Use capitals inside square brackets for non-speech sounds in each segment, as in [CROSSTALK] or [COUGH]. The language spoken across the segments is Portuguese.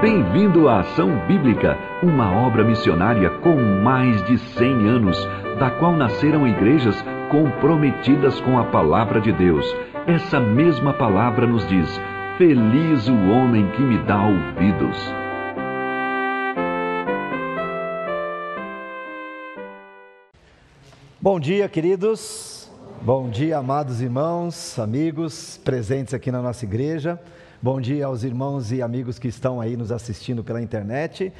Bem-vindo à Ação Bíblica, uma obra missionária com mais de 100 anos, da qual nasceram igrejas comprometidas com a palavra de Deus. Essa mesma palavra nos diz: Feliz o homem que me dá ouvidos. Bom dia, queridos. Bom dia, amados irmãos, amigos presentes aqui na nossa igreja. Bom dia aos irmãos e amigos que estão aí nos assistindo pela internet.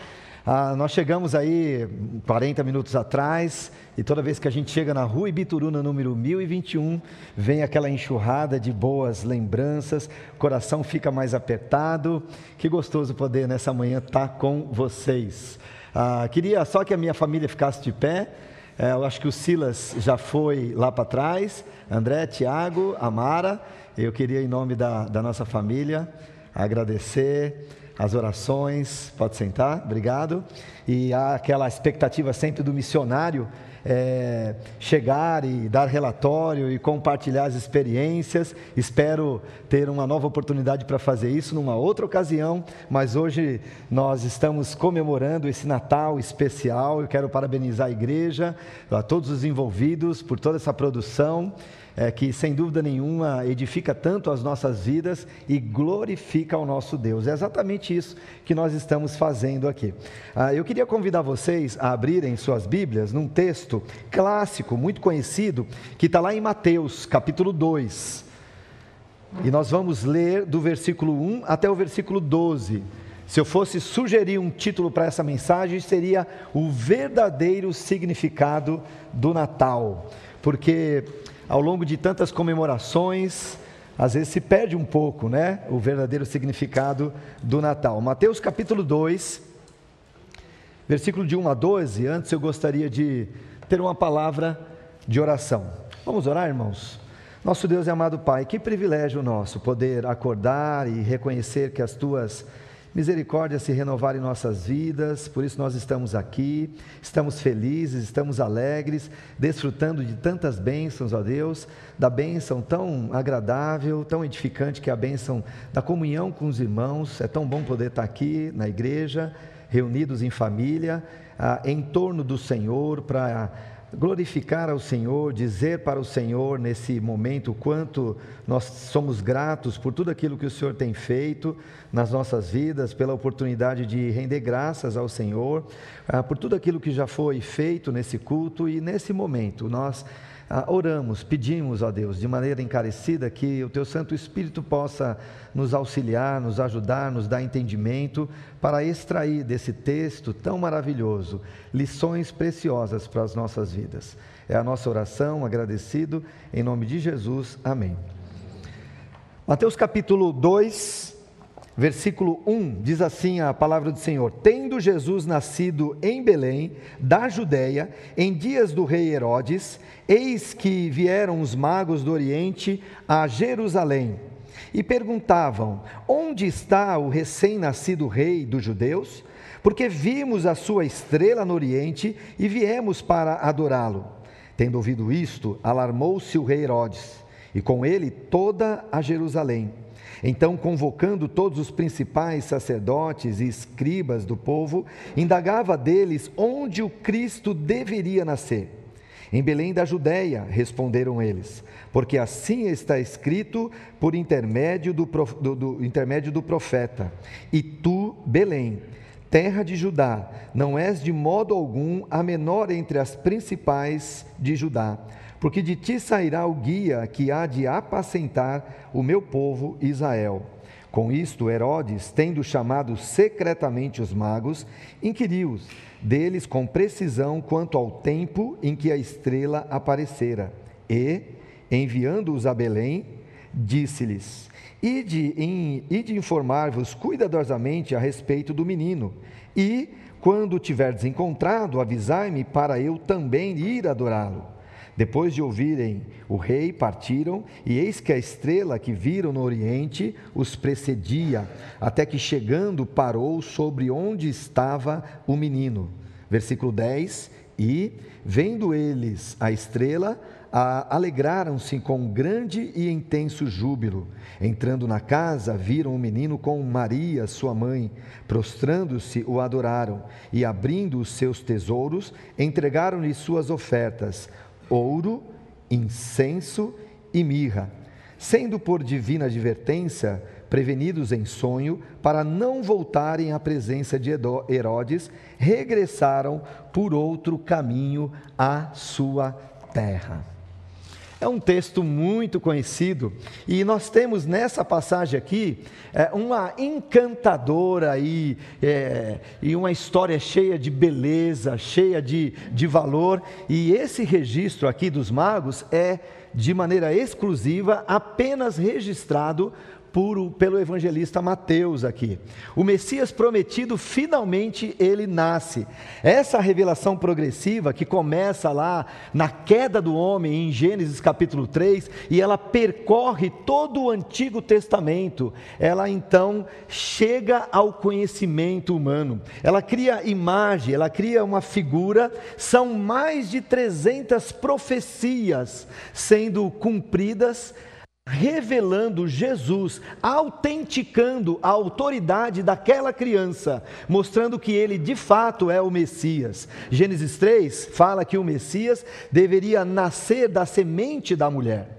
Ah, nós chegamos aí 40 minutos atrás e toda vez que a gente chega na rua Ibituruna número 1021, vem aquela enxurrada de boas lembranças, o coração fica mais apertado. Que gostoso poder nessa manhã estar com vocês. Ah, queria só que a minha família ficasse de pé. É, eu acho que o Silas já foi lá para trás, André, Tiago, Amara. Eu queria, em nome da, da nossa família, agradecer as orações. Pode sentar, obrigado. E há aquela expectativa sempre do missionário é, chegar e dar relatório e compartilhar as experiências. Espero ter uma nova oportunidade para fazer isso numa outra ocasião, mas hoje nós estamos comemorando esse Natal especial. Eu quero parabenizar a igreja, a todos os envolvidos por toda essa produção é, que sem dúvida nenhuma edifica tanto as nossas vidas e glorifica o nosso Deus. É exatamente isso que nós estamos fazendo aqui. Ah, eu queria convidar vocês a abrirem suas Bíblias num texto clássico, muito conhecido, que está lá em Mateus, capítulo 2. E nós vamos ler do versículo 1 até o versículo 12. Se eu fosse sugerir um título para essa mensagem, seria O Verdadeiro Significado do Natal. Porque ao longo de tantas comemorações, às vezes se perde um pouco, né, o verdadeiro significado do Natal. Mateus capítulo 2, versículo de 1 a 12, antes eu gostaria de ter uma palavra de oração. Vamos orar, irmãos? Nosso Deus e amado Pai, que privilégio nosso poder acordar e reconhecer que as tuas misericórdia se renovar em nossas vidas, por isso nós estamos aqui, estamos felizes, estamos alegres, desfrutando de tantas bênçãos, ó Deus, da bênção tão agradável, tão edificante que é a bênção da comunhão com os irmãos, é tão bom poder estar aqui na igreja, reunidos em família, ah, em torno do Senhor, para glorificar ao Senhor, dizer para o Senhor nesse momento o quanto nós somos gratos por tudo aquilo que o Senhor tem feito nas nossas vidas, pela oportunidade de render graças ao Senhor, ah, por tudo aquilo que já foi feito nesse culto e nesse momento. Nós ah, oramos, pedimos a Deus de maneira encarecida que o Teu Santo Espírito possa nos auxiliar, nos ajudar, nos dar entendimento para extrair desse texto tão maravilhoso lições preciosas para as nossas vidas. É a nossa oração, agradecido, em nome de Jesus. Amém. Mateus capítulo 2, versículo 1, diz assim a palavra do Senhor: Tendo Jesus nascido em Belém, da Judéia, em dias do rei Herodes, eis que vieram os magos do Oriente a Jerusalém e perguntavam: Onde está o recém-nascido rei dos judeus? Porque vimos a sua estrela no Oriente e viemos para adorá-lo. Tendo ouvido isto, alarmou-se o rei Herodes, e com ele toda a Jerusalém. Então, convocando todos os principais sacerdotes e escribas do povo, indagava deles onde o Cristo deveria nascer. Em Belém da Judéia, responderam eles, porque assim está escrito por intermédio do, do, do, intermédio do profeta: E tu, Belém, terra de Judá, não és de modo algum a menor entre as principais de Judá porque de ti sairá o guia que há de apacentar o meu povo Israel. Com isto, Herodes, tendo chamado secretamente os magos, inquiriu-os deles com precisão quanto ao tempo em que a estrela aparecera. E, enviando-os a Belém, disse-lhes: Ide, ide informar-vos cuidadosamente a respeito do menino, e, quando tiverdes encontrado, avisai-me para eu também ir adorá-lo. Depois de ouvirem o rei, partiram, e eis que a estrela que viram no oriente os precedia, até que chegando parou sobre onde estava o menino. Versículo 10: E, vendo eles a estrela, alegraram-se com grande e intenso júbilo. Entrando na casa, viram o menino com Maria, sua mãe. Prostrando-se, o adoraram e, abrindo os seus tesouros, entregaram-lhe suas ofertas: ouro, incenso e mirra. Sendo por divina advertência, prevenidos em sonho, para não voltarem à presença de Herodes, regressaram por outro caminho à sua terra. É um texto muito conhecido e nós temos nessa passagem aqui é, uma encantadora e, é, e uma história cheia de beleza, cheia de, de valor. E esse registro aqui dos magos é de maneira exclusiva apenas registrado por, pelo evangelista Mateus aqui. O Messias prometido, finalmente ele nasce. Essa revelação progressiva que começa lá na queda do homem, em Gênesis capítulo 3, e ela percorre todo o Antigo Testamento, ela então chega ao conhecimento humano. Ela cria imagem, ela cria uma figura, são mais de 300 profecias sendo cumpridas revelando Jesus, autenticando a autoridade daquela criança, mostrando que ele de fato é o Messias. Gênesis 3 fala que o Messias deveria nascer da semente da mulher.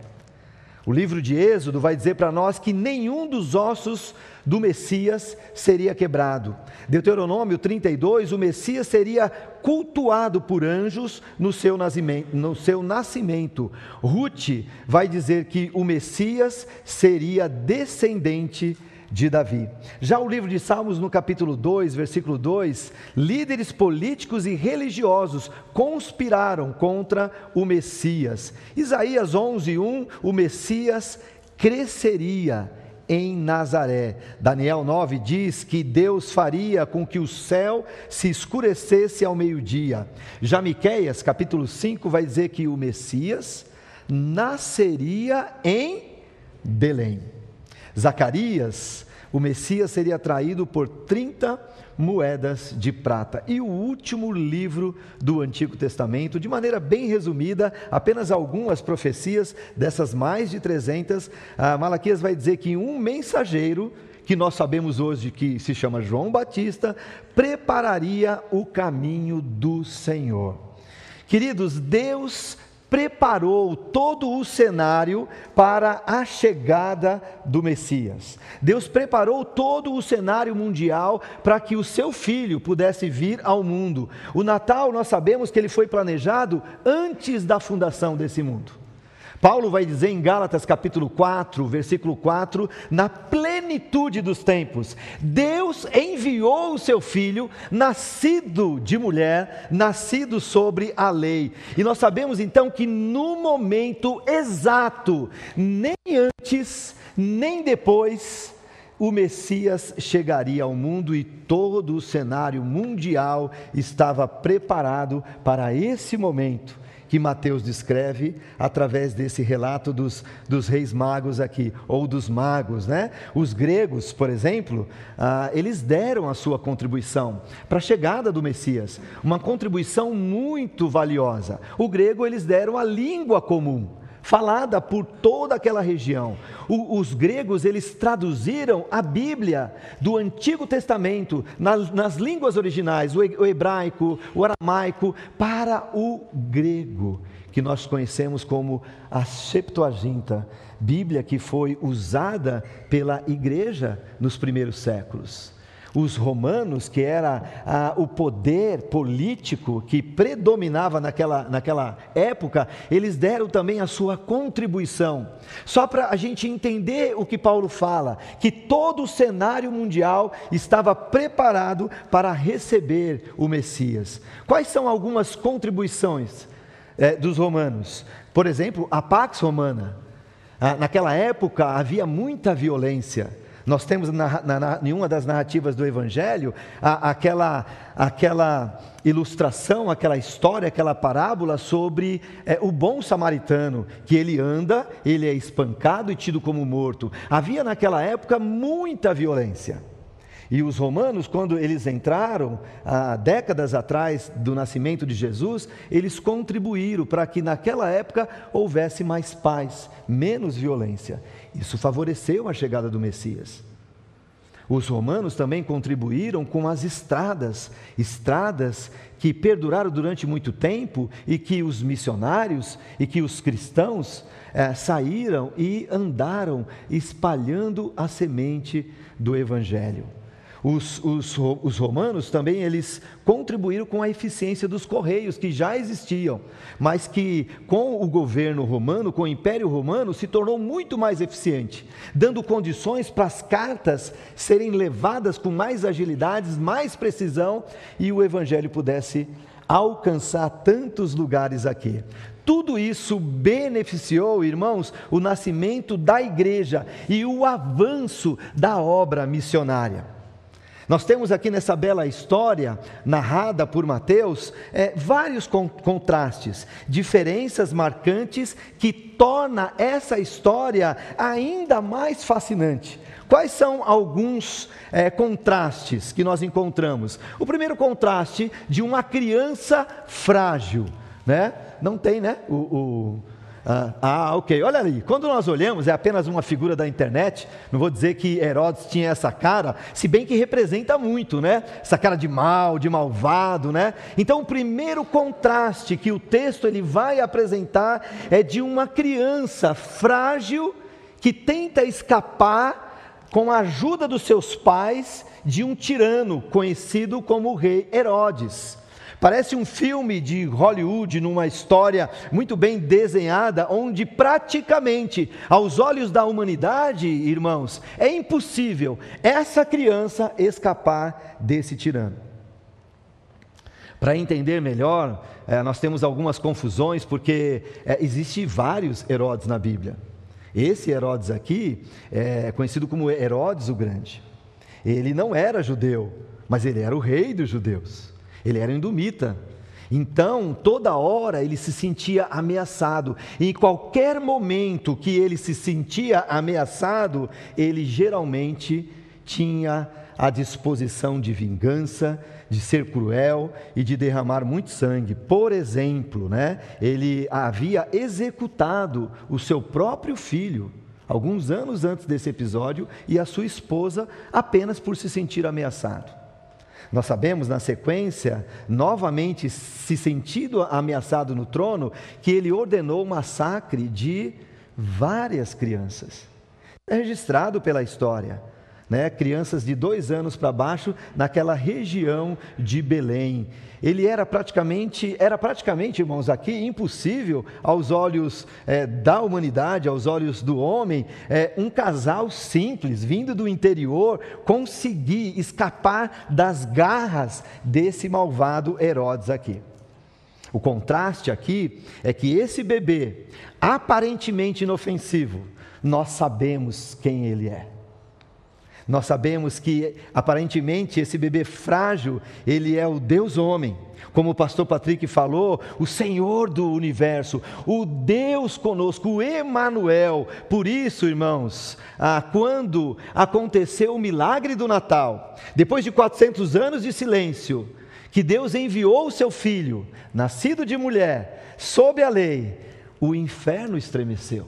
O livro de Êxodo vai dizer para nós que nenhum dos ossos do Messias seria quebrado. Deuteronômio 32, o Messias seria cultuado por anjos no seu nascimento. No seu nascimento. Ruth vai dizer que o Messias seria descendente de Davi. Já o livro de Salmos, no capítulo 2, versículo 2, líderes políticos e religiosos conspiraram contra o Messias. Isaías 11, 1, o Messias cresceria em Nazaré. Daniel 9 diz que Deus faria com que o céu se escurecesse ao meio-dia. Já Miqueias, capítulo 5, vai dizer que o Messias nasceria em Belém. Zacarias, o Messias seria traído por 30 moedas de prata. E o último livro do Antigo Testamento, de maneira bem resumida, apenas algumas profecias dessas mais de 300, ah, Malaquias vai dizer que um mensageiro que nós sabemos hoje que se chama João Batista, prepararia o caminho do Senhor. Queridos, Deus preparou todo o cenário para a chegada do Messias. Deus preparou todo o cenário mundial para que o seu filho pudesse vir ao mundo. O Natal, nós sabemos que ele foi planejado antes da fundação desse mundo. Paulo vai dizer em Gálatas capítulo 4, versículo 4, na plenitude dos tempos, Deus enviou o seu filho, nascido de mulher, nascido sobre a lei. E nós sabemos então que no momento exato, nem antes, nem depois, o Messias chegaria ao mundo e todo o cenário mundial estava preparado para esse momento que Mateus descreve através desse relato dos, dos reis magos aqui, ou dos magos, né? Os gregos, por exemplo, ah, eles deram a sua contribuição para a chegada do Messias, uma contribuição muito valiosa. O grego, eles deram a língua comum falada por toda aquela região. O, os gregos eles traduziram a Bíblia do Antigo Testamento nas, nas línguas originais, o, o hebraico, o aramaico, para o grego, que nós conhecemos como a Septuaginta, Bíblia que foi usada pela igreja nos primeiros séculos os romanos, que era ah, o poder político que predominava naquela, naquela época, eles deram também a sua contribuição. Só para a gente entender o que Paulo fala, que todo o cenário mundial estava preparado para receber o Messias. Quais são algumas contribuições eh, dos romanos? Por exemplo, a Pax Romana. Ah, naquela época havia muita violência. Nós temos na, na, em uma das narrativas do Evangelho a, aquela, aquela ilustração, aquela história, aquela parábola sobre é, o bom samaritano, que ele anda, ele é espancado e tido como morto. Havia naquela época muita violência. E os romanos, quando eles entraram, há décadas atrás do nascimento de Jesus, eles contribuíram para que naquela época houvesse mais paz, menos violência. Isso favoreceu a chegada do Messias. Os romanos também contribuíram com as estradas, estradas que perduraram durante muito tempo e que os missionários e que os cristãos é, saíram e andaram espalhando a semente do Evangelho. Os, os, os, romanos também eles contribuíram com a eficiência dos correios que já existiam, mas que com o governo romano, com o Império Romano, se tornou muito mais eficiente, dando condições para as cartas serem levadas com mais agilidade, mais precisão e o evangelho pudesse alcançar tantos lugares aqui. Tudo isso beneficiou, irmãos, o nascimento da igreja e o avanço da obra missionária. Nós temos aqui nessa bela história, narrada por Mateus, é, vários con contrastes, diferenças marcantes que torna essa história ainda mais fascinante. Quais são alguns é, contrastes que nós encontramos? O primeiro contraste de uma criança frágil, né? Não tem, né? o, o ah, ah, ok. Olha ali, quando nós olhamos, é apenas uma figura da internet, não vou dizer que Herodes tinha essa cara, se bem que representa muito, né? Essa cara de mal, de malvado, né? Então, o primeiro contraste que o texto ele vai apresentar é de uma criança frágil que tenta escapar com a ajuda dos seus pais de um tirano conhecido como o rei Herodes. Parece um filme de Hollywood, numa história muito bem desenhada, onde praticamente, aos olhos da humanidade, irmãos, é impossível essa criança escapar desse tirano. Para entender melhor, é, nós temos algumas confusões, porque é, existe vários Herodes na Bíblia. Esse Herodes aqui é conhecido como Herodes o Grande. Ele não era judeu, mas ele era o rei dos judeus. Ele era indumita. Então, toda hora ele se sentia ameaçado. E em qualquer momento que ele se sentia ameaçado, ele geralmente tinha a disposição de vingança, de ser cruel e de derramar muito sangue. Por exemplo, né, ele havia executado o seu próprio filho alguns anos antes desse episódio e a sua esposa apenas por se sentir ameaçado. Nós sabemos na sequência, novamente se sentindo ameaçado no trono, que ele ordenou o massacre de várias crianças. É registrado pela história né, crianças de dois anos para baixo naquela região de Belém. Ele era praticamente, era praticamente, irmãos, aqui impossível aos olhos é, da humanidade, aos olhos do homem, é, um casal simples, vindo do interior, conseguir escapar das garras desse malvado Herodes aqui. O contraste aqui é que esse bebê, aparentemente inofensivo, nós sabemos quem ele é. Nós sabemos que aparentemente esse bebê frágil, ele é o Deus homem. Como o pastor Patrick falou, o Senhor do universo, o Deus conosco, o Emanuel. Por isso, irmãos, ah, quando aconteceu o milagre do Natal, depois de 400 anos de silêncio, que Deus enviou o seu filho, nascido de mulher, sob a lei, o inferno estremeceu.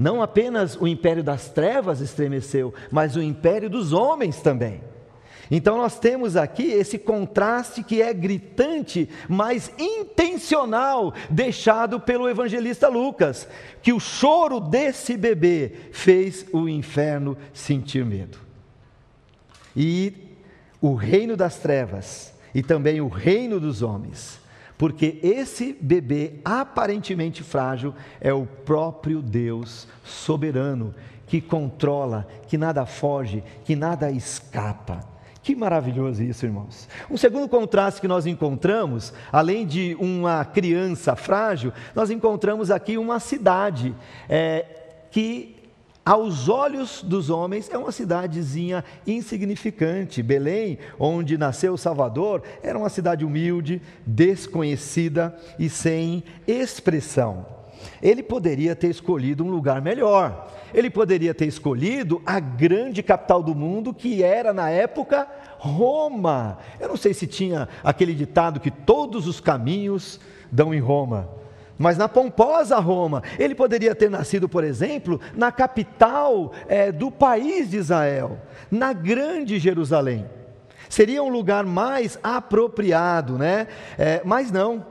Não apenas o império das trevas estremeceu, mas o império dos homens também. Então nós temos aqui esse contraste que é gritante, mas intencional, deixado pelo evangelista Lucas, que o choro desse bebê fez o inferno sentir medo. E o reino das trevas e também o reino dos homens porque esse bebê aparentemente frágil é o próprio Deus soberano que controla, que nada foge, que nada escapa. Que maravilhoso isso, irmãos. Um segundo contraste que nós encontramos, além de uma criança frágil, nós encontramos aqui uma cidade é, que aos olhos dos homens, é uma cidadezinha insignificante. Belém, onde nasceu o Salvador, era uma cidade humilde, desconhecida e sem expressão. ele poderia ter escolhido um lugar melhor. Ele poderia ter escolhido a grande capital do mundo, que era na época Roma. Eu não sei se tinha aquele ditado que todos os caminhos dão em Roma. Mas na pomposa Roma, ele poderia ter nascido, por exemplo, na capital é, do país de Israel, na grande Jerusalém. Seria um lugar mais apropriado, né? É, mas não.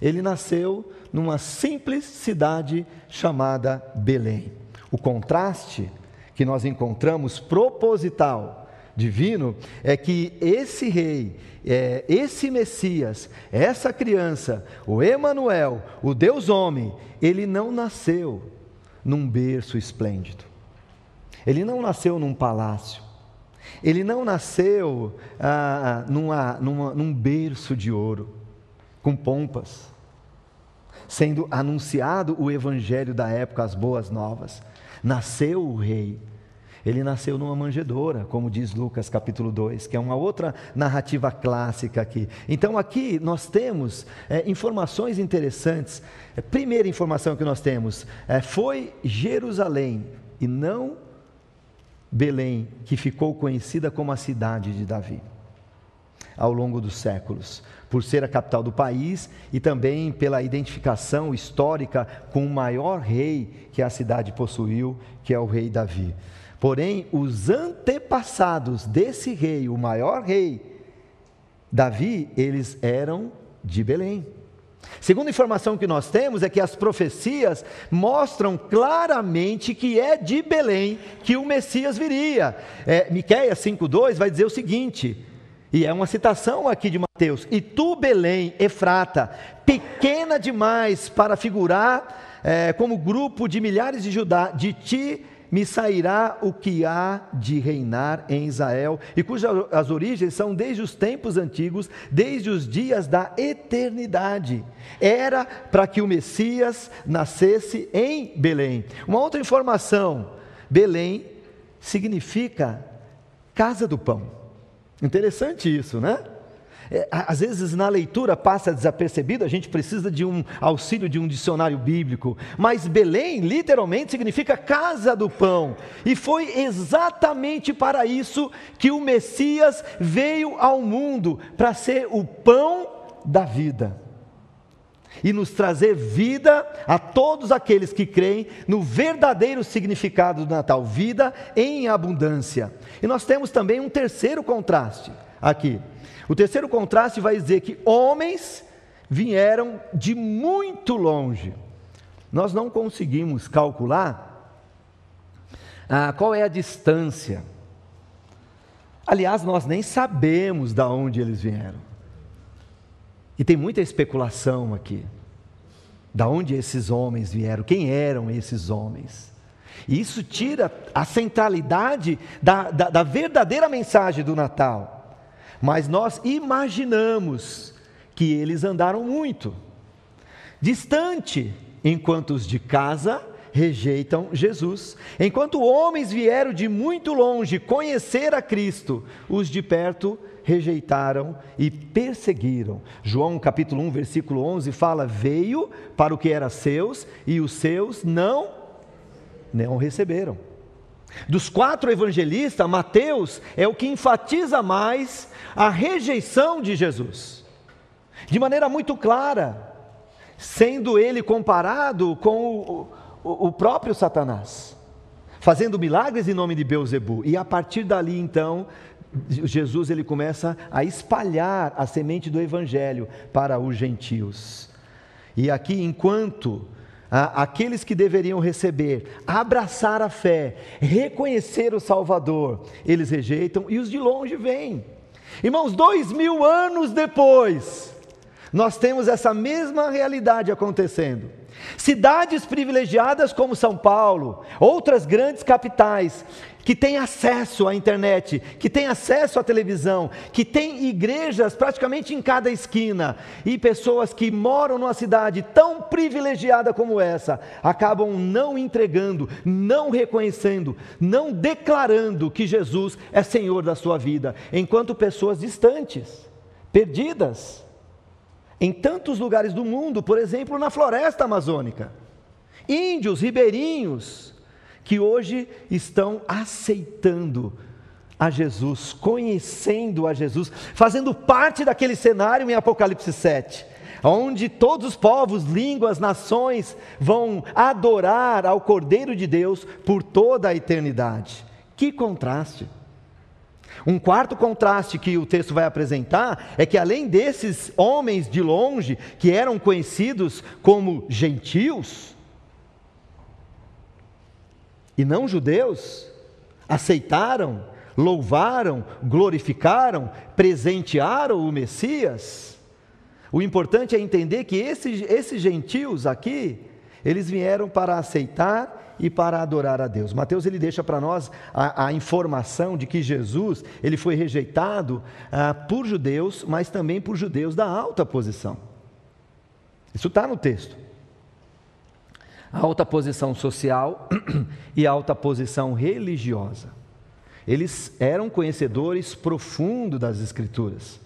Ele nasceu numa simples cidade chamada Belém. O contraste que nós encontramos proposital, divino, é que esse rei, é, esse Messias, essa criança, o Emanuel, o Deus homem, ele não nasceu num berço esplêndido. Ele não nasceu num palácio. Ele não nasceu ah, numa, numa, num berço de ouro, com pompas, sendo anunciado o evangelho da época, as boas novas. Nasceu o rei. Ele nasceu numa manjedoura, como diz Lucas capítulo 2, que é uma outra narrativa clássica aqui. Então aqui nós temos é, informações interessantes. A primeira informação que nós temos é, foi Jerusalém e não Belém, que ficou conhecida como a cidade de Davi ao longo dos séculos, por ser a capital do país e também pela identificação histórica com o maior rei que a cidade possuiu, que é o rei Davi. Porém, os antepassados desse rei, o maior rei, Davi, eles eram de Belém. Segunda informação que nós temos é que as profecias mostram claramente que é de Belém que o Messias viria. É, Miqueias 5,2 vai dizer o seguinte: e é uma citação aqui de Mateus. E tu, Belém, Efrata, pequena demais para figurar é, como grupo de milhares de Judá, de ti me sairá o que há de reinar em Israel, e cujas as origens são desde os tempos antigos, desde os dias da eternidade. Era para que o Messias nascesse em Belém. Uma outra informação: Belém significa casa do pão. Interessante isso, né? É, às vezes na leitura passa desapercebido, a gente precisa de um auxílio de um dicionário bíblico, mas Belém literalmente significa casa do pão, e foi exatamente para isso que o Messias veio ao mundo para ser o pão da vida e nos trazer vida a todos aqueles que creem no verdadeiro significado do Natal, vida em abundância. E nós temos também um terceiro contraste aqui. O terceiro contraste vai dizer que homens vieram de muito longe. Nós não conseguimos calcular ah, qual é a distância. Aliás, nós nem sabemos de onde eles vieram. E tem muita especulação aqui. Da onde esses homens vieram? Quem eram esses homens? E isso tira a centralidade da, da, da verdadeira mensagem do Natal. Mas nós imaginamos que eles andaram muito, distante, enquanto os de casa rejeitam Jesus. Enquanto homens vieram de muito longe conhecer a Cristo, os de perto rejeitaram e perseguiram. João capítulo 1, versículo 11 fala: "Veio para o que era seus e os seus não não receberam". Dos quatro evangelistas, Mateus é o que enfatiza mais a rejeição de Jesus. De maneira muito clara, sendo ele comparado com o, o, o próprio Satanás, fazendo milagres em nome de Beuzebu. E a partir dali, então, Jesus ele começa a espalhar a semente do evangelho para os gentios. E aqui, enquanto aqueles que deveriam receber, abraçar a fé, reconhecer o Salvador, eles rejeitam e os de longe vêm. Irmãos, dois mil anos depois, nós temos essa mesma realidade acontecendo. Cidades privilegiadas como São Paulo, outras grandes capitais, que têm acesso à internet, que têm acesso à televisão, que têm igrejas praticamente em cada esquina, e pessoas que moram numa cidade tão privilegiada como essa, acabam não entregando, não reconhecendo, não declarando que Jesus é Senhor da sua vida, enquanto pessoas distantes, perdidas, em tantos lugares do mundo, por exemplo, na floresta amazônica índios, ribeirinhos, que hoje estão aceitando a Jesus, conhecendo a Jesus, fazendo parte daquele cenário em Apocalipse 7, onde todos os povos, línguas, nações vão adorar ao Cordeiro de Deus por toda a eternidade. Que contraste! Um quarto contraste que o texto vai apresentar é que, além desses homens de longe, que eram conhecidos como gentios e não judeus, aceitaram louvaram, glorificaram, presentearam o Messias. O importante é entender que esses, esses gentios aqui, eles vieram para aceitar e para adorar a Deus. Mateus ele deixa para nós a, a, informação de que Jesus ele foi rejeitado ah, por judeus, mas também por judeus da alta posição. Isso está no texto. A alta posição social [CLEARS THROAT] e a alta posição religiosa. Eles eram conhecedores profundos das Escrituras,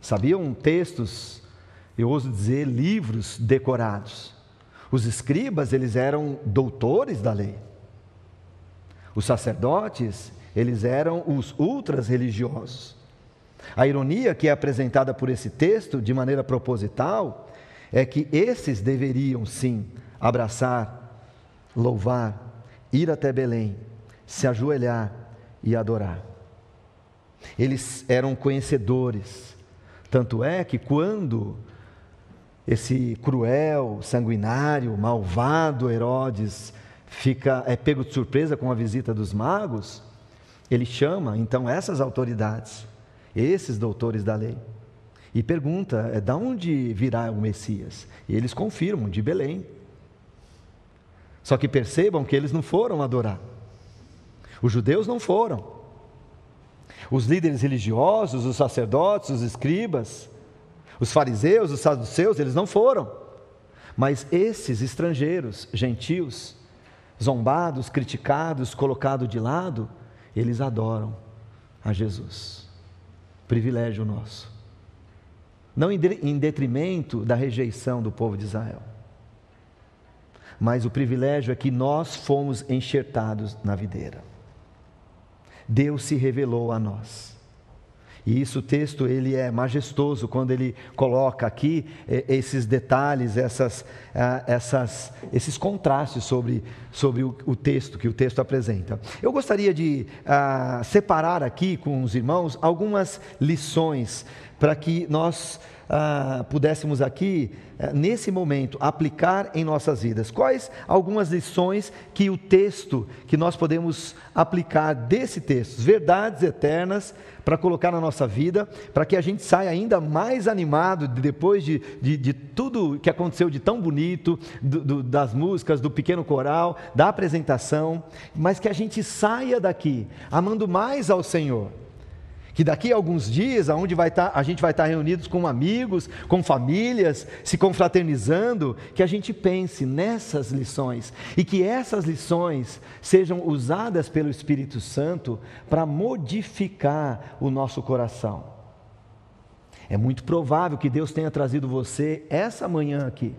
sabiam textos, eu ouso dizer, livros decorados. Os escribas, eles eram doutores da lei. Os sacerdotes, eles eram os ultras religiosos. A ironia que é apresentada por esse texto, de maneira proposital, é que esses deveriam sim abraçar, louvar, ir até Belém, se ajoelhar e adorar. Eles eram conhecedores, tanto é que quando esse cruel, sanguinário, malvado Herodes fica é pego de surpresa com a visita dos magos, ele chama então essas autoridades, esses doutores da lei, e pergunta: é, de onde virá o Messias? E eles confirmam: de Belém. Só que percebam que eles não foram adorar. Os judeus não foram. Os líderes religiosos, os sacerdotes, os escribas, os fariseus, os saduceus, eles não foram. Mas esses estrangeiros, gentios, zombados, criticados, colocados de lado, eles adoram a Jesus. Privilégio nosso. Não em detrimento da rejeição do povo de Israel. Mas o privilégio é que nós fomos enxertados na videira. Deus se revelou a nós. E isso o texto ele é majestoso quando ele coloca aqui é, esses detalhes, essas, ah, essas, esses contrastes sobre, sobre o, o, texto que o texto apresenta. Eu gostaria de ah, separar aqui com os irmãos algumas lições para que nós ah, pudéssemos aqui, eh, nesse momento, aplicar em nossas vidas. Quais algumas lições que o texto, que nós podemos aplicar desse texto, verdades eternas, para colocar na nossa vida, para que a gente saia ainda mais animado depois de, de, de tudo que aconteceu de tão bonito, do, do, das músicas, do pequeno coral, da apresentação, mas que a gente saia daqui amando mais ao Senhor que daqui a alguns dias, aonde vai estar, a gente vai estar reunidos com amigos, com famílias, se confraternizando, que a gente pense nessas lições e que essas lições sejam usadas pelo Espírito Santo para modificar o nosso coração. É muito provável que Deus tenha trazido você essa manhã aqui,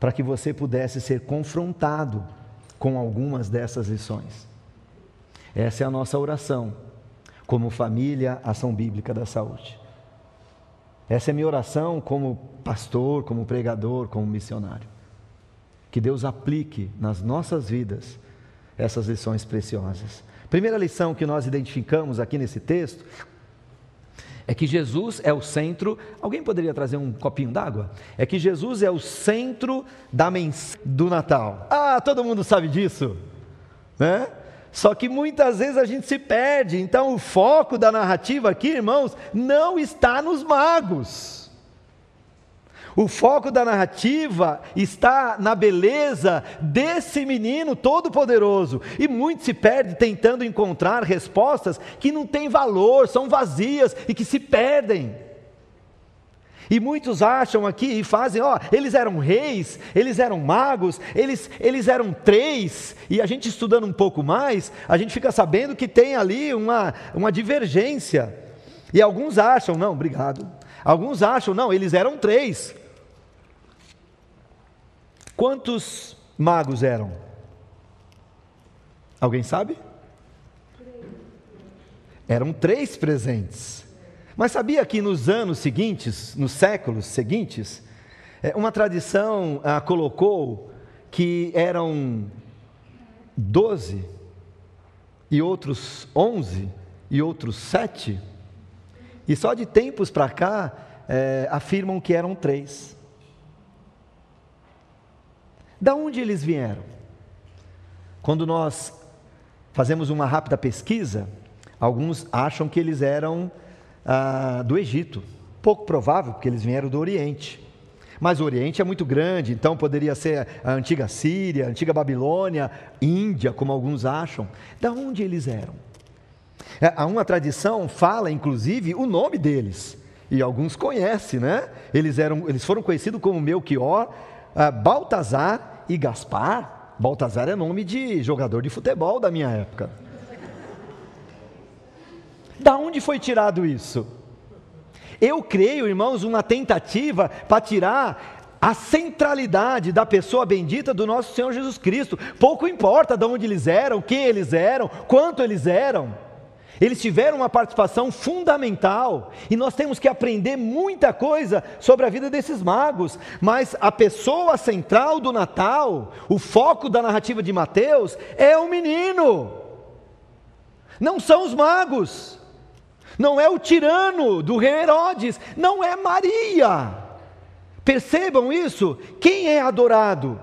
para que você pudesse ser confrontado com algumas dessas lições. Essa é a nossa oração como família, ação bíblica da saúde. Essa é minha oração como pastor, como pregador, como missionário. Que Deus aplique nas nossas vidas essas lições preciosas. Primeira lição que nós identificamos aqui nesse texto é que Jesus é o centro. Alguém poderia trazer um copinho d'água? É que Jesus é o centro da mensagem do Natal. Ah, todo mundo sabe disso, né? Só que muitas vezes a gente se perde. Então o foco da narrativa aqui, irmãos, não está nos magos. O foco da narrativa está na beleza desse menino todo-poderoso. E muito se perde tentando encontrar respostas que não têm valor, são vazias e que se perdem. E muitos acham aqui e fazem, ó, eles eram reis, eles eram magos, eles, eles eram três, e a gente estudando um pouco mais, a gente fica sabendo que tem ali uma, uma divergência. E alguns acham, não, obrigado. Alguns acham, não, eles eram três. Quantos magos eram? Alguém sabe? Eram três presentes. Mas sabia que nos anos seguintes, nos séculos seguintes, é, uma tradição ah, colocou que eram doze, e outros onze, e outros sete, e só de tempos para cá é, afirmam que eram três. Da onde eles vieram? Quando nós fazemos uma rápida pesquisa, alguns acham que eles eram ah, do Egito. Pouco provável, porque eles vieram do Oriente. Mas o Oriente é muito grande, então poderia ser a antiga Síria, a antiga Babilônia, Índia, como alguns acham. Da onde eles eram? É, uma tradição fala, inclusive, o nome deles. E alguns conhecem, né? Eles, eram, eles foram conhecidos como Melchior, ah, Baltazar e Gaspar. Baltazar é nome de jogador de futebol da minha época. Onde foi tirado isso? Eu creio, irmãos, uma tentativa para tirar a centralidade da pessoa bendita do nosso Senhor Jesus Cristo. Pouco importa de onde eles eram, quem eles eram, quanto eles eram. Eles tiveram uma participação fundamental e nós temos que aprender muita coisa sobre a vida desses magos, mas a pessoa central do Natal, o foco da narrativa de Mateus, é o menino, não são os magos não é o tirano do rei Herodes, não é Maria. Percebam isso? Quem é adorado?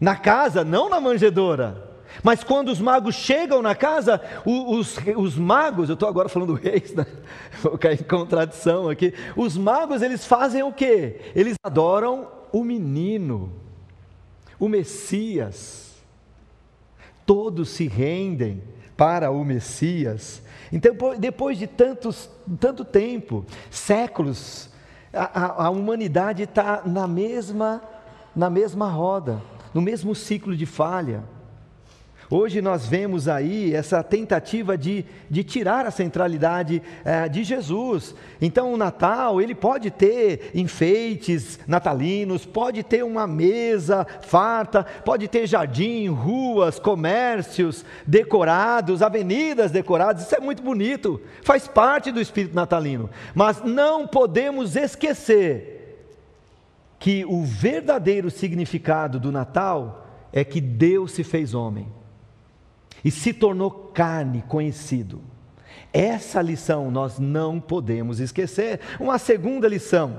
Na casa, não na manjedoura. Mas quando os magos chegam na casa, os, os, os magos, eu estou agora falando [LAUGHS] reis, né? vou cair em contradição aqui. Os magos, eles fazem o quê? Eles adoram o menino, o Messias. Todos se rendem para o Messias. Então, depois de tantos, tanto tempo, séculos, a, a, a humanidade está na mesma, na mesma roda, no mesmo ciclo de falha. Hoje nós vemos aí essa tentativa de, de tirar a centralidade é, de Jesus. Então o Natal, ele pode ter enfeites natalinos, pode ter uma mesa farta, pode ter jardim, ruas, comércios decorados, avenidas decoradas, isso é muito bonito, faz parte do espírito natalino. Mas não podemos esquecer que o verdadeiro significado do Natal é que Deus se fez homem e se tornou carne conhecido. Essa lição nós não podemos esquecer. Uma segunda lição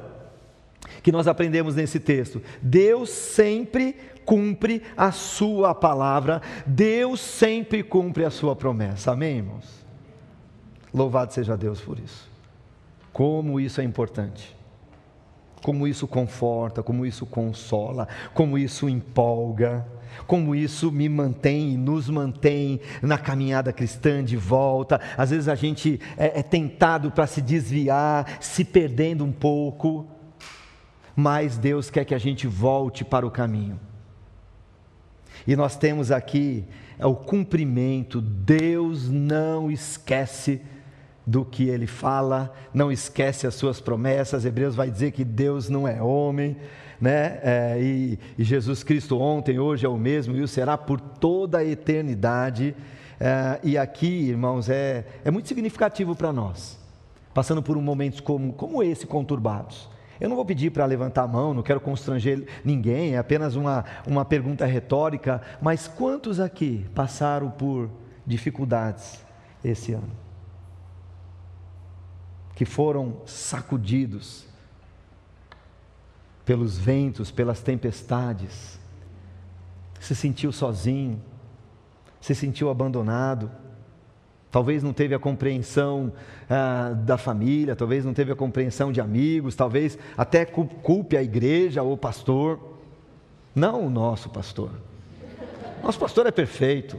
que nós aprendemos nesse texto: Deus sempre cumpre a sua palavra, Deus sempre cumpre a sua promessa. Amém, irmãos? Louvado seja Deus por isso. Como isso é importante. Como isso conforta, como isso consola, como isso empolga como isso me mantém e nos mantém na caminhada cristã de volta. Às vezes a gente é, é tentado para se desviar, se perdendo um pouco, mas Deus quer que a gente volte para o caminho. E nós temos aqui é, o cumprimento, Deus não esquece do que ele fala, não esquece as suas promessas. Hebreus vai dizer que Deus não é homem né? É, e, e, Jesus Cristo ontem, hoje é o mesmo e o será por toda a eternidade. É, e aqui, irmãos, é, é muito significativo para nós, passando por um momentos como, como esse conturbados. Eu não vou pedir para levantar a mão, não quero constranger ninguém, é apenas uma, uma pergunta retórica, mas quantos aqui passaram por dificuldades esse ano? Que foram sacudidos, pelos ventos, pelas tempestades, se sentiu sozinho, se sentiu abandonado, talvez não teve a compreensão ah, da família, talvez não teve a compreensão de amigos, talvez até culpe a igreja ou o pastor, não o nosso pastor. Nosso pastor é perfeito.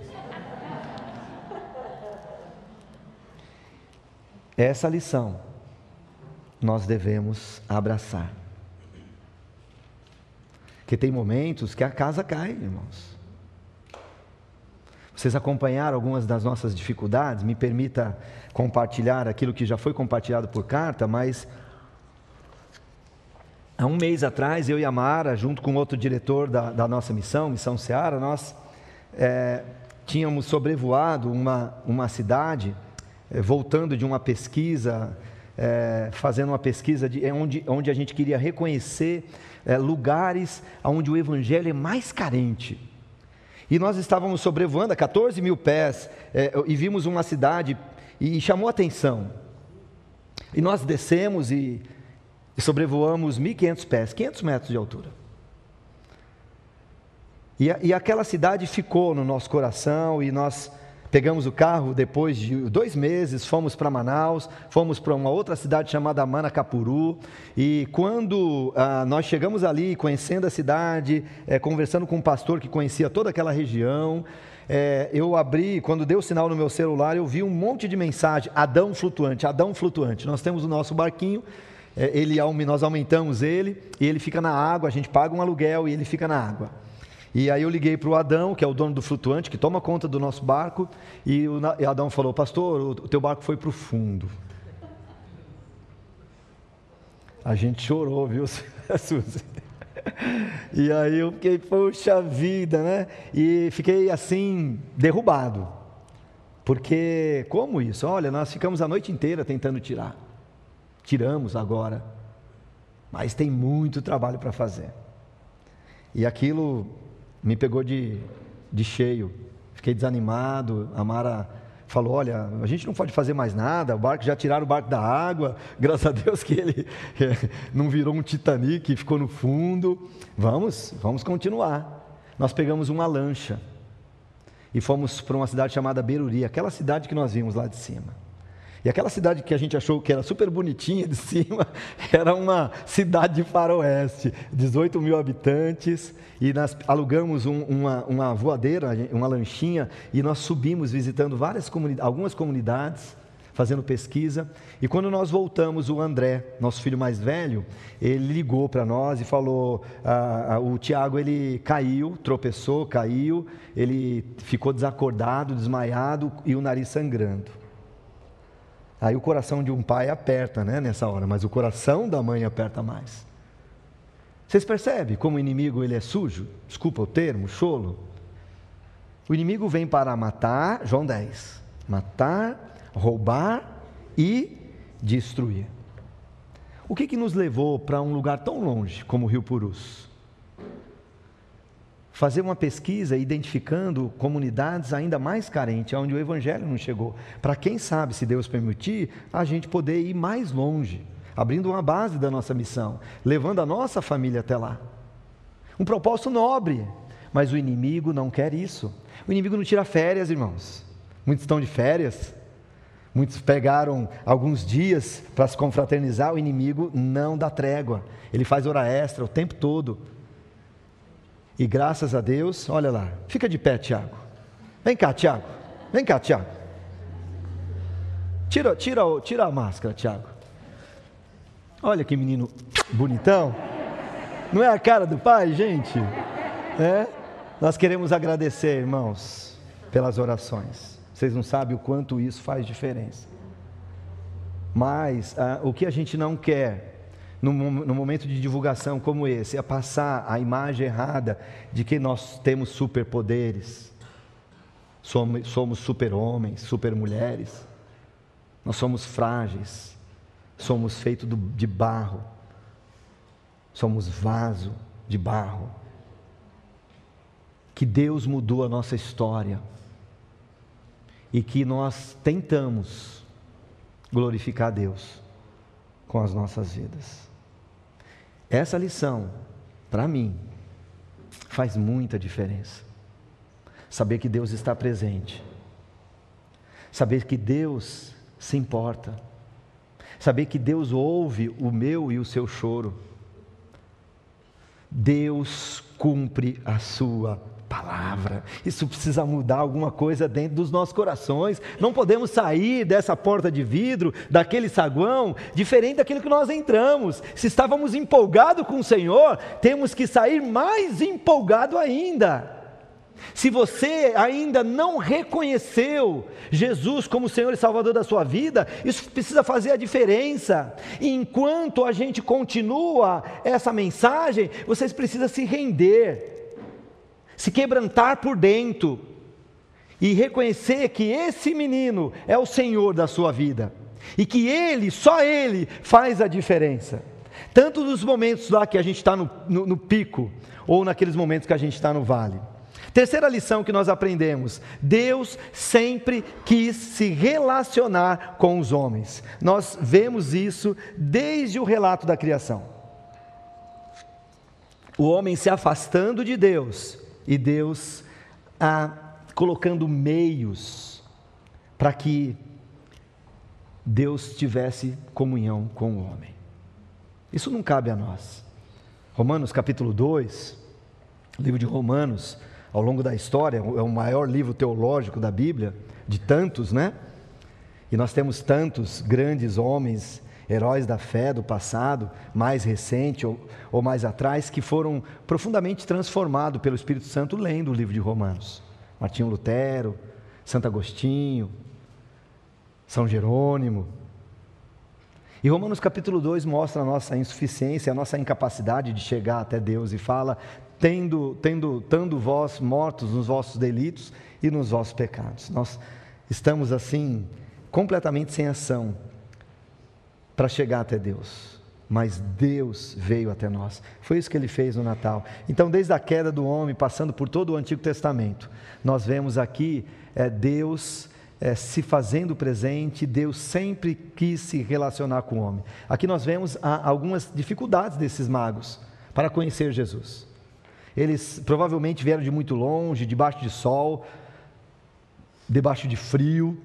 Essa lição nós devemos abraçar. Porque tem momentos que a casa cai, irmãos. Vocês acompanharam algumas das nossas dificuldades? Me permita compartilhar aquilo que já foi compartilhado por carta, mas há um mês atrás, eu e a Mara, junto com outro diretor da, da nossa missão, Missão Seara, nós é, tínhamos sobrevoado uma, uma cidade, é, voltando de uma pesquisa, é, fazendo uma pesquisa de, onde, onde a gente queria reconhecer é, lugares onde o evangelho é mais carente. E nós estávamos sobrevoando a 14 mil pés é, e vimos uma cidade e chamou atenção. E nós descemos e, e sobrevoamos 1.500 pés, 500 metros de altura. E, e aquela cidade ficou no nosso coração e nós Pegamos o carro depois de dois meses, fomos para Manaus, fomos para uma outra cidade chamada Manacapuru. E quando ah, nós chegamos ali, conhecendo a cidade, é, conversando com um pastor que conhecia toda aquela região, é, eu abri, quando deu sinal no meu celular, eu vi um monte de mensagem: Adão flutuante, Adão flutuante. Nós temos o nosso barquinho, é, ele, nós aumentamos ele, e ele fica na água, a gente paga um aluguel e ele fica na água. E aí eu liguei para o Adão, que é o dono do flutuante, que toma conta do nosso barco, e o Adão falou: Pastor, o teu barco foi para o fundo. A gente chorou, viu, [LAUGHS] Suzy? E aí eu fiquei, poxa vida, né? E fiquei assim, derrubado. Porque, como isso? Olha, nós ficamos a noite inteira tentando tirar. Tiramos agora. Mas tem muito trabalho para fazer. E aquilo me pegou de, de cheio. Fiquei desanimado. A Mara falou: Olha, a gente não pode fazer mais nada. O barco já tiraram o barco da água. [LAUGHS] Graças a Deus que ele [LAUGHS] não virou um Titanic e ficou no fundo. Vamos, vamos continuar. Nós pegamos uma lancha e fomos para uma cidade chamada Beruri, aquela cidade que nós vimos lá de cima. E aquela cidade que a gente achou que era super bonitinha de [LAUGHS] cima, era uma cidade de faroeste, 18 mil habitantes, e nós alugamos um, uma, uma voadeira, uma lanchinha, e nós subimos visitando várias algumas comunidades, fazendo pesquisa. E quando nós voltamos, o André, nosso filho mais velho, ele ligou para nós e falou: ah, ah, o Tiago ele caiu, tropeçou, caiu, ele ficou desacordado, desmaiado e o nariz sangrando. Aí o coração de um pai aperta, né, nessa hora, mas o coração da mãe aperta mais. Vocês percebem como o inimigo ele é sujo? Desculpa o termo, cholo. O inimigo vem para matar, João 10, matar, roubar e destruir. O que, que nos levou para um lugar tão longe como o Rio Purus? Fazer uma pesquisa identificando comunidades ainda mais carentes, onde o Evangelho não chegou. Para quem sabe, se Deus permitir, a gente poder ir mais longe, abrindo uma base da nossa missão, levando a nossa família até lá. Um propósito nobre, mas o inimigo não quer isso. O inimigo não tira férias, irmãos. Muitos estão de férias, Muitos pegaram alguns dias para se confraternizar, o inimigo não dá trégua. Ele faz hora extra o tempo todo. E graças a Deus, olha lá, fica de pé, Tiago. Vem cá, Tiago. Vem cá, Tiago. Tira, tira, tira a máscara, Tiago. Olha que menino bonitão. Não é a cara do pai, gente? É? Nós queremos agradecer, irmãos, pelas orações. Vocês não sabem o quanto isso faz diferença. Mas ah, o que a gente não quer no momento de divulgação como esse, é passar a imagem errada de que nós temos superpoderes, somos, somos super-homens, super-mulheres, nós somos frágeis, somos feitos de barro, somos vaso de barro. Que Deus mudou a nossa história. E que nós tentamos glorificar a Deus com as nossas vidas. Essa lição, para mim, faz muita diferença. Saber que Deus está presente. Saber que Deus se importa. Saber que Deus ouve o meu e o seu choro. Deus cumpre a sua palavra. Isso precisa mudar alguma coisa dentro dos nossos corações. Não podemos sair dessa porta de vidro, daquele saguão, diferente daquilo que nós entramos. Se estávamos empolgados com o Senhor, temos que sair mais empolgado ainda. se você ainda não reconheceu Jesus como Senhor e Salvador da sua vida, isso precisa fazer a diferença. E enquanto a gente continua essa mensagem, vocês precisam se render, se quebrantar por dentro e reconhecer que esse menino é o Senhor da sua vida e que Ele, só Ele, faz a diferença. Tanto nos momentos lá que a gente está no, no, no pico, ou naqueles momentos que a gente está no vale. Terceira lição que nós aprendemos: Deus sempre quis se relacionar com os homens. Nós vemos isso desde o relato da criação. O homem se afastando de Deus e Deus ah, colocando meios para que Deus tivesse comunhão com o homem. Isso não cabe a nós. Romanos capítulo 2, livro de Romanos, ao longo da história, é o maior livro teológico da Bíblia, de tantos, né? E nós temos tantos grandes homens, heróis da fé do passado, mais recente ou, ou mais atrás, que foram profundamente transformados pelo Espírito Santo lendo o livro de Romanos. Martinho Lutero, Santo Agostinho, São Jerônimo. E Romanos capítulo 2 mostra a nossa insuficiência, a nossa incapacidade de chegar até Deus e fala: tendo, tendo, tendo vós mortos nos vossos delitos e nos vossos pecados. Nós estamos assim, completamente sem ação para chegar até Deus. Mas Deus veio até nós. Foi isso que ele fez no Natal. Então, desde a queda do homem, passando por todo o Antigo Testamento, nós vemos aqui é, Deus é, se fazendo presente, Deus sempre quis se relacionar com o homem. Aqui nós vemos algumas dificuldades desses magos para conhecer Jesus. Eles provavelmente vieram de muito longe, debaixo de sol, debaixo de frio,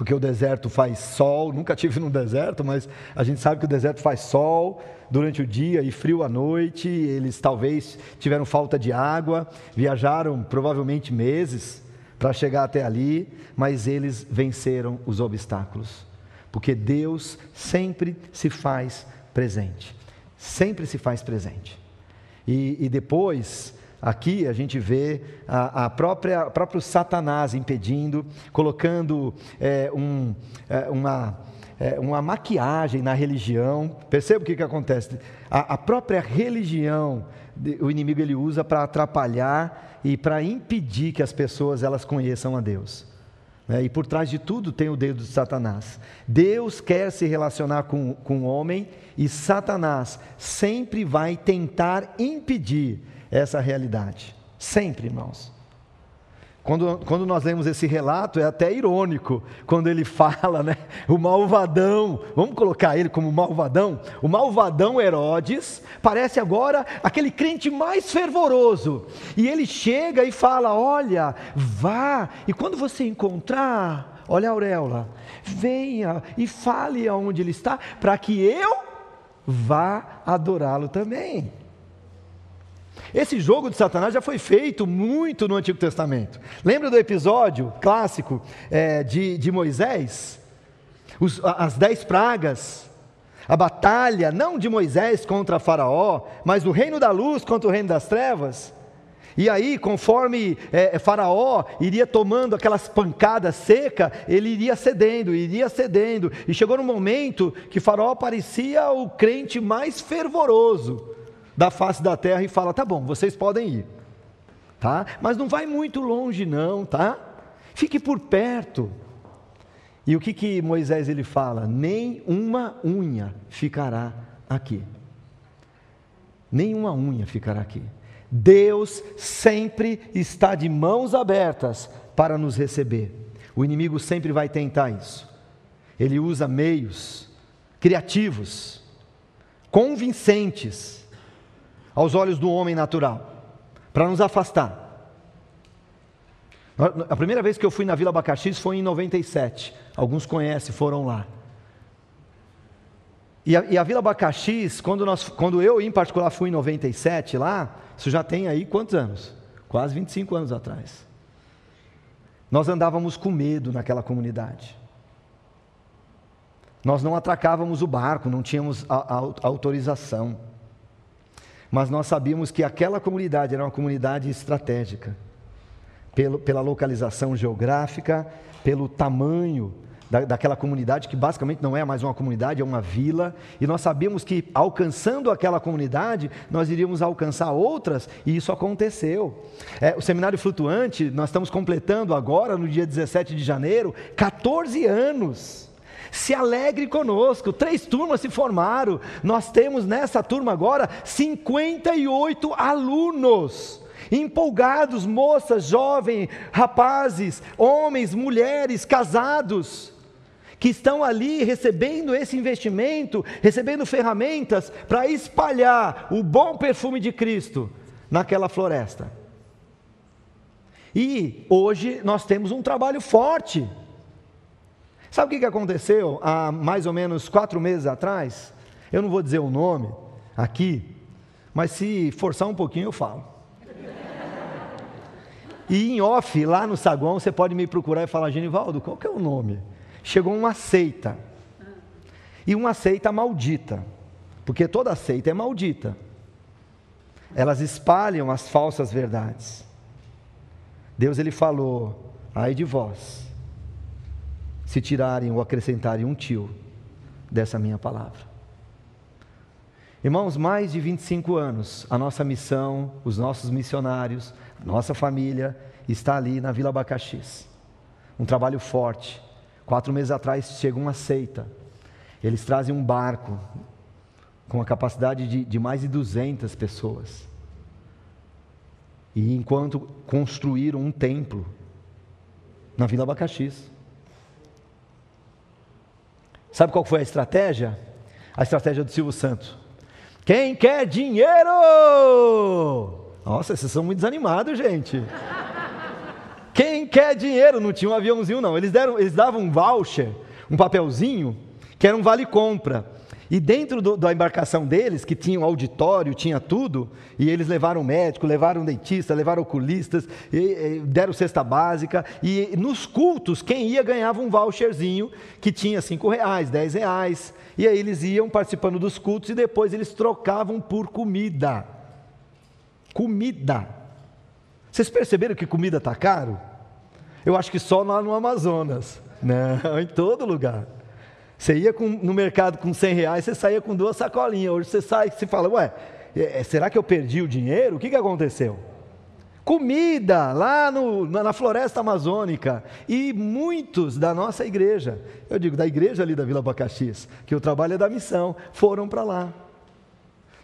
porque o deserto faz sol. Nunca tive no deserto, mas a gente sabe que o deserto faz sol durante o dia e frio à noite. Eles talvez tiveram falta de água, viajaram provavelmente meses para chegar até ali, mas eles venceram os obstáculos, porque Deus sempre se faz presente. Sempre se faz presente. E, e depois, aqui a gente vê a, a própria próprio Satanás impedindo, colocando é, um, é, uma, é, uma maquiagem na religião. Perceba o que, que acontece? A, a própria religião, o inimigo ele usa para atrapalhar e para impedir que as pessoas elas conheçam a Deus. Né? E por trás de tudo tem o dedo de Satanás. Deus quer se relacionar com, com o homem e Satanás sempre vai tentar impedir essa realidade. Sempre, irmãos. Quando, quando nós lemos esse relato, é até irônico, quando ele [LAUGHS] fala, né? O malvadão, vamos colocar ele como malvadão? O malvadão Herodes parece agora aquele crente mais fervoroso. E ele chega e fala: Olha, vá, e quando você encontrar, olha a auréola, venha e fale aonde ele está, para que eu vá adorá-lo também. Esse jogo de Satanás já foi feito muito no Antigo Testamento. Lembra do episódio clássico é, de, de Moisés? Os, as dez pragas, a batalha, não de Moisés contra Faraó, mas do reino da luz contra o reino das trevas. E aí, conforme é, Faraó iria tomando aquelas pancadas secas, ele iria cedendo, iria cedendo. E chegou no momento que Faraó parecia o crente mais fervoroso da face da terra e fala: tá bom, vocês podem ir, tá? Mas não vai muito longe, não, tá? Fique por perto. E o que, que Moisés ele fala? Nem uma unha ficará aqui. Nem uma unha ficará aqui. Deus sempre está de mãos abertas para nos receber. O inimigo sempre vai tentar isso. Ele usa meios criativos, convincentes, aos olhos do homem natural, para nos afastar. A primeira vez que eu fui na Vila Abacaxi foi em 97. Alguns conhecem, foram lá. E a, e a Vila Abacaxi, quando, nós, quando eu em particular fui em 97 lá, isso já tem aí quantos anos? Quase 25 anos atrás. Nós andávamos com medo naquela comunidade. Nós não atracávamos o barco, não tínhamos a, a, a autorização mas nós sabíamos que aquela comunidade era uma comunidade estratégica. pelo, pela localização geográfica, pelo tamanho da, daquela comunidade, que basicamente não é mais uma comunidade, é uma vila, e nós sabíamos que alcançando aquela comunidade, nós iríamos alcançar outras, e isso aconteceu. É, o seminário flutuante, nós estamos completando agora, no dia 17 de janeiro, 14 anos. Se alegre conosco, três turmas se formaram, nós temos nessa turma agora 58 alunos empolgados, moças, jovens, rapazes, homens, mulheres, casados que estão ali recebendo esse investimento, recebendo ferramentas para espalhar o bom perfume de Cristo naquela floresta. E hoje nós temos um trabalho forte. Sabe o que aconteceu há mais ou menos quatro meses atrás? Eu não vou dizer o nome aqui, mas se forçar um pouquinho eu falo. E em off, lá no saguão, você pode me procurar e falar, Genivaldo, qual que é o nome? chegou uma seita. E uma seita maldita, porque toda seita é maldita. Elas espalham as falsas verdades. Deus ele falou: "Ai de vós, se tirarem ou acrescentarem um tio dessa minha palavra". Irmãos, mais de 25 anos, a nossa missão, os nossos missionários, nossa família está ali na Vila Abacaxis. Um trabalho forte, Quatro meses atrás chega uma seita. Eles trazem um barco com a capacidade de, de mais de 200 pessoas. E enquanto construíram um templo na Vila Abacaxis. Sabe qual foi a estratégia? A estratégia do Silvio Santos. Quem quer dinheiro? Nossa, vocês são muito desanimados, gente. Quem quer dinheiro? Não tinha um aviãozinho, não. Eles, deram, eles davam um voucher, um papelzinho, que era um vale-compra. E dentro do, da embarcação deles, que tinha um auditório, tinha tudo, e eles levaram médico, levaram dentista, levaram oculistas, e, e, deram cesta básica, e nos cultos, quem ia ganhava um voucherzinho que tinha cinco reais, dez reais, e aí eles iam participando dos cultos e depois eles trocavam por comida. Comida. Vocês perceberam que comida está caro? Eu acho que só lá no Amazonas. Não, [LAUGHS] em todo lugar. Você ia com, no mercado com 100 reais, você saía com duas sacolinhas. Hoje você sai e se fala, ué, é, é, será que eu perdi o dinheiro? O que, que aconteceu? Comida lá no, na floresta amazônica. E muitos da nossa igreja, eu digo da igreja ali da Vila Abacaxis, que o trabalho é da missão, foram para lá.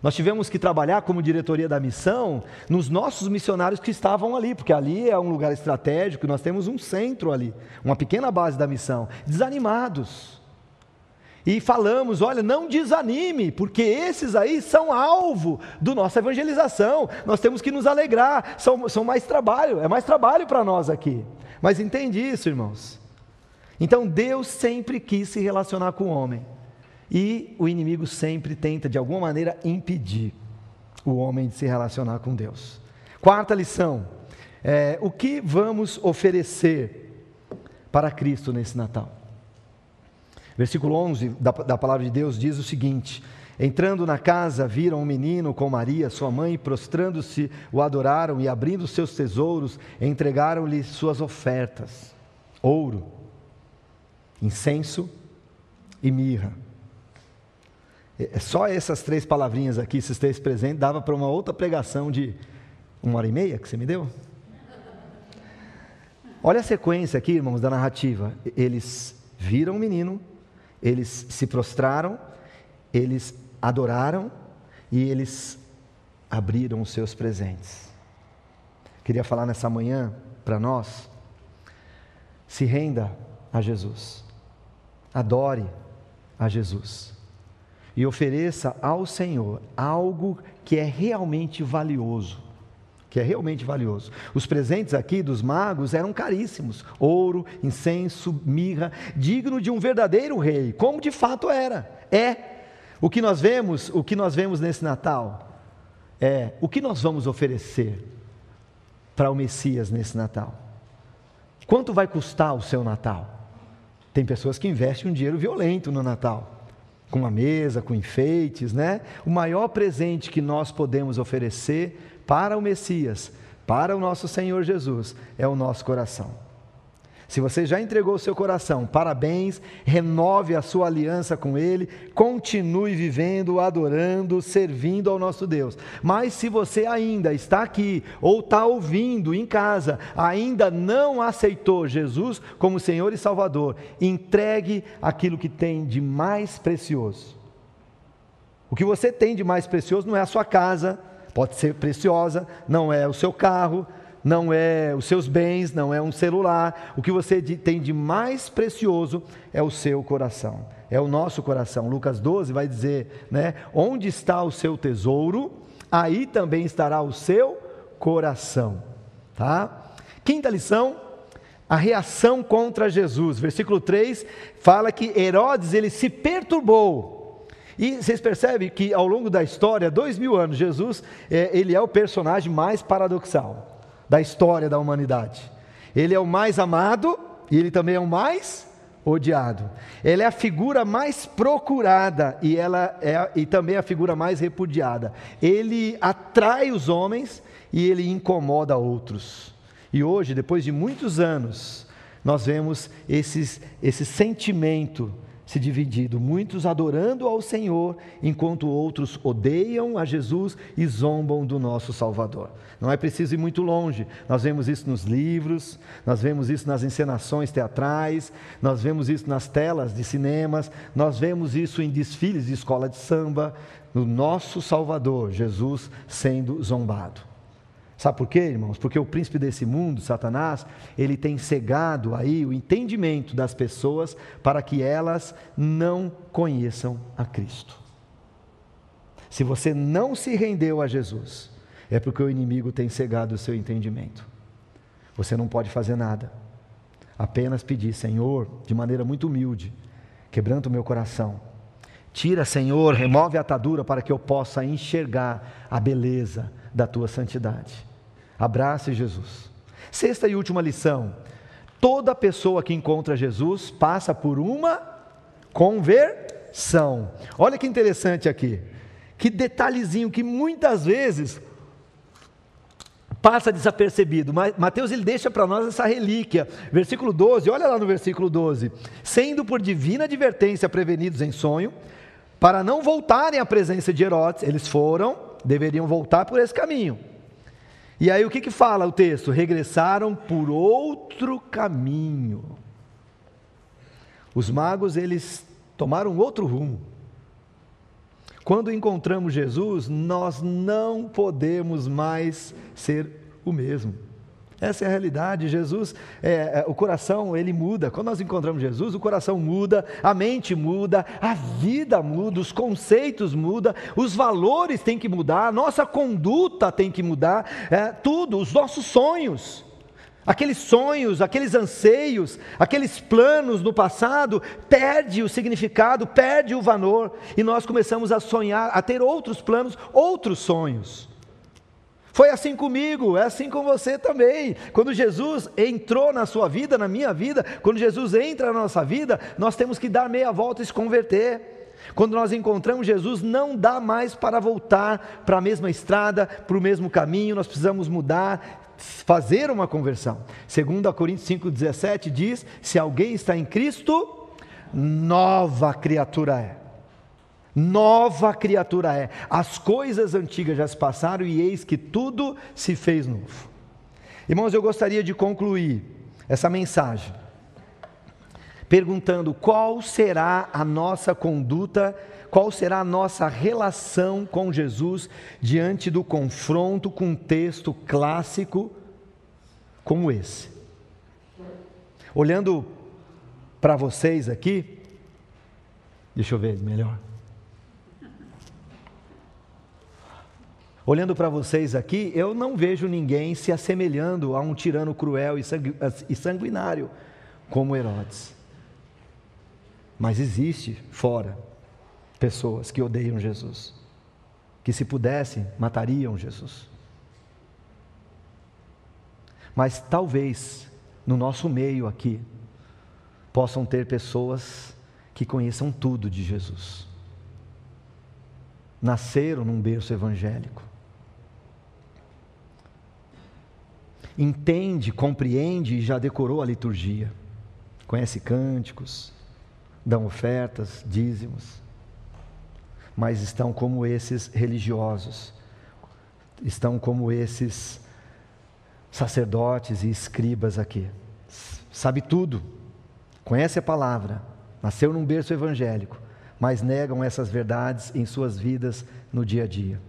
Nós tivemos que trabalhar como diretoria da missão nos nossos missionários que estavam ali, porque ali é um lugar estratégico, nós temos um centro ali, uma pequena base da missão, desanimados. E falamos: olha, não desanime, porque esses aí são alvo do nossa evangelização. Nós temos que nos alegrar, são, são mais trabalho, é mais trabalho para nós aqui. Mas entende isso, irmãos? Então Deus sempre quis se relacionar com o homem. E o inimigo sempre tenta, de alguma maneira, impedir o homem de se relacionar com Deus. Quarta lição: é, o que vamos oferecer para Cristo nesse Natal? Versículo 11 da, da palavra de Deus diz o seguinte: Entrando na casa, viram um menino com Maria, sua mãe, prostrando-se, o adoraram e, abrindo seus tesouros, entregaram-lhe suas ofertas: ouro, incenso e mirra. É, só essas três palavrinhas aqui, esses três presentes, dava para uma outra pregação de uma hora e meia que você me deu? Olha a sequência aqui, irmãos, da narrativa. Eles viram o menino, eles se prostraram, eles adoraram e eles abriram os seus presentes. Queria falar nessa manhã para nós: se renda a Jesus, adore a Jesus e ofereça ao Senhor algo que é realmente valioso. Que é realmente valioso. Os presentes aqui dos magos eram caríssimos: ouro, incenso, mirra, digno de um verdadeiro rei, como de fato era. É. O que nós vemos, o que nós vemos nesse Natal é o que nós vamos oferecer para o Messias nesse Natal. Quanto vai custar o seu Natal? Tem pessoas que investem um dinheiro violento no Natal com uma mesa, com enfeites, né? O maior presente que nós podemos oferecer para o Messias para o nosso Senhor Jesus é o nosso coração. Se você já entregou o seu coração, parabéns, renove a sua aliança com Ele, continue vivendo, adorando, servindo ao nosso Deus. Mas se você ainda está aqui ou está ouvindo em casa, ainda não aceitou Jesus como Senhor e Salvador, entregue aquilo que tem de mais precioso. O que você tem de mais precioso não é a sua casa, pode ser preciosa, não é o seu carro, não é os seus bens, não é um celular. O que você tem de mais precioso é o seu coração, é o nosso coração. Lucas 12 vai dizer, né? Onde está o seu tesouro, aí também estará o seu coração, tá? Quinta lição, a reação contra Jesus. Versículo 3 fala que Herodes ele se perturbou. E vocês percebem que ao longo da história, dois mil anos, Jesus é, ele é o personagem mais paradoxal da história da humanidade. Ele é o mais amado e ele também é o mais odiado. Ele é a figura mais procurada e ela é e também a figura mais repudiada. Ele atrai os homens e ele incomoda outros. E hoje, depois de muitos anos, nós vemos esses, esse sentimento se dividido, muitos adorando ao Senhor, enquanto outros odeiam a Jesus e zombam do nosso Salvador. Não é preciso ir muito longe, nós vemos isso nos livros, nós vemos isso nas encenações teatrais, nós vemos isso nas telas de cinemas, nós vemos isso em desfiles de escola de samba, no nosso Salvador, Jesus sendo zombado. Sabe por quê, irmãos? Porque o príncipe desse mundo, Satanás, ele tem cegado aí o entendimento das pessoas para que elas não conheçam a Cristo. Se você não se rendeu a Jesus, é porque o inimigo tem cegado o seu entendimento. Você não pode fazer nada, apenas pedir, Senhor, de maneira muito humilde, quebrando o meu coração. Tira, Senhor, remove a atadura para que eu possa enxergar a beleza da tua santidade. Abrace Jesus. Sexta e última lição: toda pessoa que encontra Jesus passa por uma conversão. Olha que interessante aqui. Que detalhezinho que muitas vezes passa desapercebido. Mateus ele deixa para nós essa relíquia. Versículo 12, olha lá no versículo 12. Sendo por divina advertência prevenidos em sonho, para não voltarem à presença de Herodes, eles foram, deveriam voltar por esse caminho. E aí o que, que fala o texto? Regressaram por outro caminho. Os magos, eles tomaram outro rumo. Quando encontramos Jesus, nós não podemos mais ser o mesmo. Essa é a realidade. Jesus, é, é, o coração ele muda. Quando nós encontramos Jesus, o coração muda, a mente muda, a vida muda, os conceitos mudam, os valores têm que mudar, a nossa conduta tem que mudar, é, tudo, os nossos sonhos. Aqueles sonhos, aqueles anseios, aqueles planos no passado, perde o significado, perde o valor, e nós começamos a sonhar, a ter outros planos, outros sonhos. Foi assim comigo, é assim com você também. Quando Jesus entrou na sua vida, na minha vida, quando Jesus entra na nossa vida, nós temos que dar meia volta e se converter. Quando nós encontramos Jesus, não dá mais para voltar para a mesma estrada, para o mesmo caminho, nós precisamos mudar, fazer uma conversão. Segundo a Coríntios 5:17 diz: "Se alguém está em Cristo, nova criatura é" nova criatura é. As coisas antigas já se passaram e eis que tudo se fez novo. Irmãos, eu gostaria de concluir essa mensagem perguntando qual será a nossa conduta, qual será a nossa relação com Jesus diante do confronto com um texto clássico como esse. Olhando para vocês aqui, deixa eu ver melhor. Olhando para vocês aqui, eu não vejo ninguém se assemelhando a um tirano cruel e sanguinário como Herodes. Mas existe fora pessoas que odeiam Jesus, que se pudessem matariam Jesus. Mas talvez no nosso meio aqui possam ter pessoas que conheçam tudo de Jesus. Nasceram num berço evangélico entende, compreende e já decorou a liturgia, conhece cânticos, dão ofertas, dízimos, mas estão como esses religiosos, estão como esses sacerdotes e escribas aqui. Sabe tudo, conhece a palavra, nasceu num berço evangélico, mas negam essas verdades em suas vidas no dia a dia,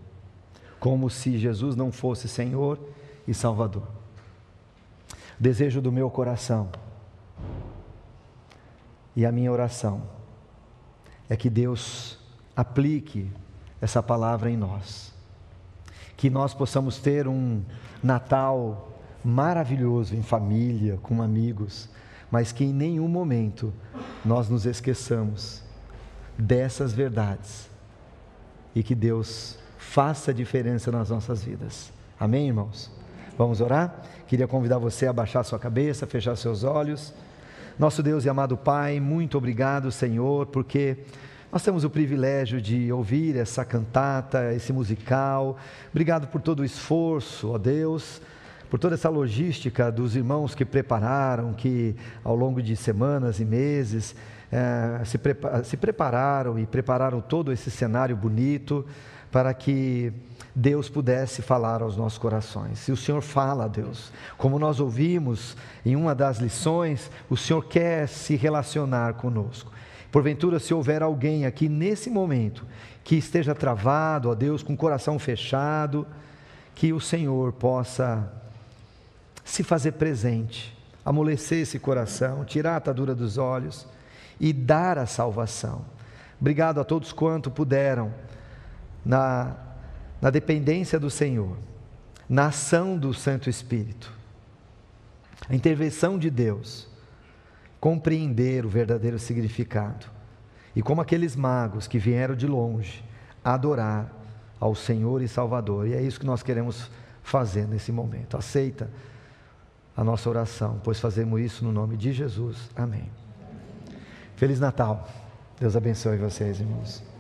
como se Jesus não fosse Senhor e Salvador. Desejo do meu coração e a minha oração é que Deus aplique essa palavra em nós, que nós possamos ter um Natal maravilhoso em família, com amigos, mas que em nenhum momento nós nos esqueçamos dessas verdades e que Deus faça diferença nas nossas vidas. Amém, irmãos? Vamos orar? Queria convidar você a baixar sua cabeça, fechar seus olhos. Nosso Deus e amado Pai, muito obrigado, Senhor, porque nós temos o privilégio de ouvir essa cantata, esse musical. Obrigado por todo o esforço, ó Deus por toda essa logística dos irmãos que prepararam, que ao longo de semanas e meses é, se, prepa se prepararam e prepararam todo esse cenário bonito para que Deus pudesse falar aos nossos corações. Se o Senhor fala, Deus, como nós ouvimos em uma das lições, o Senhor quer se relacionar conosco. Porventura, se houver alguém aqui nesse momento que esteja travado, ó Deus, com o coração fechado, que o Senhor possa se fazer presente, amolecer esse coração, tirar a atadura dos olhos e dar a salvação. Obrigado a todos quanto puderam, na, na dependência do Senhor, na ação do Santo Espírito, a intervenção de Deus, compreender o verdadeiro significado. E como aqueles magos que vieram de longe adorar ao Senhor e Salvador. E é isso que nós queremos fazer nesse momento. Aceita a nossa oração, pois fazemos isso no nome de Jesus. Amém. Feliz Natal. Deus abençoe vocês, irmãos.